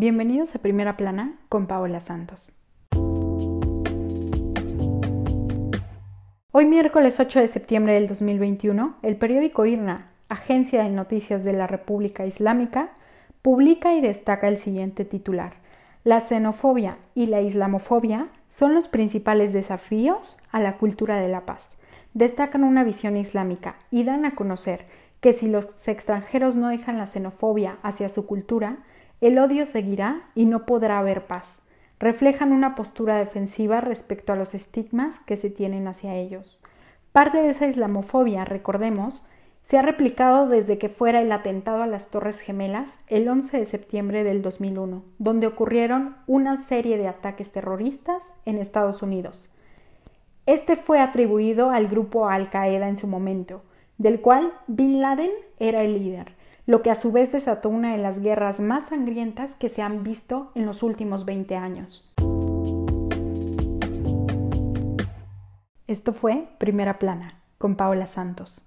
Bienvenidos a Primera Plana con Paola Santos. Hoy miércoles 8 de septiembre del 2021, el periódico IRNA, Agencia de Noticias de la República Islámica, publica y destaca el siguiente titular. La xenofobia y la islamofobia son los principales desafíos a la cultura de la paz. Destacan una visión islámica y dan a conocer que si los extranjeros no dejan la xenofobia hacia su cultura, el odio seguirá y no podrá haber paz. Reflejan una postura defensiva respecto a los estigmas que se tienen hacia ellos. Parte de esa islamofobia, recordemos, se ha replicado desde que fuera el atentado a las Torres Gemelas el 11 de septiembre del 2001, donde ocurrieron una serie de ataques terroristas en Estados Unidos. Este fue atribuido al grupo Al Qaeda en su momento, del cual Bin Laden era el líder lo que a su vez desató una de las guerras más sangrientas que se han visto en los últimos 20 años. Esto fue Primera Plana, con Paola Santos.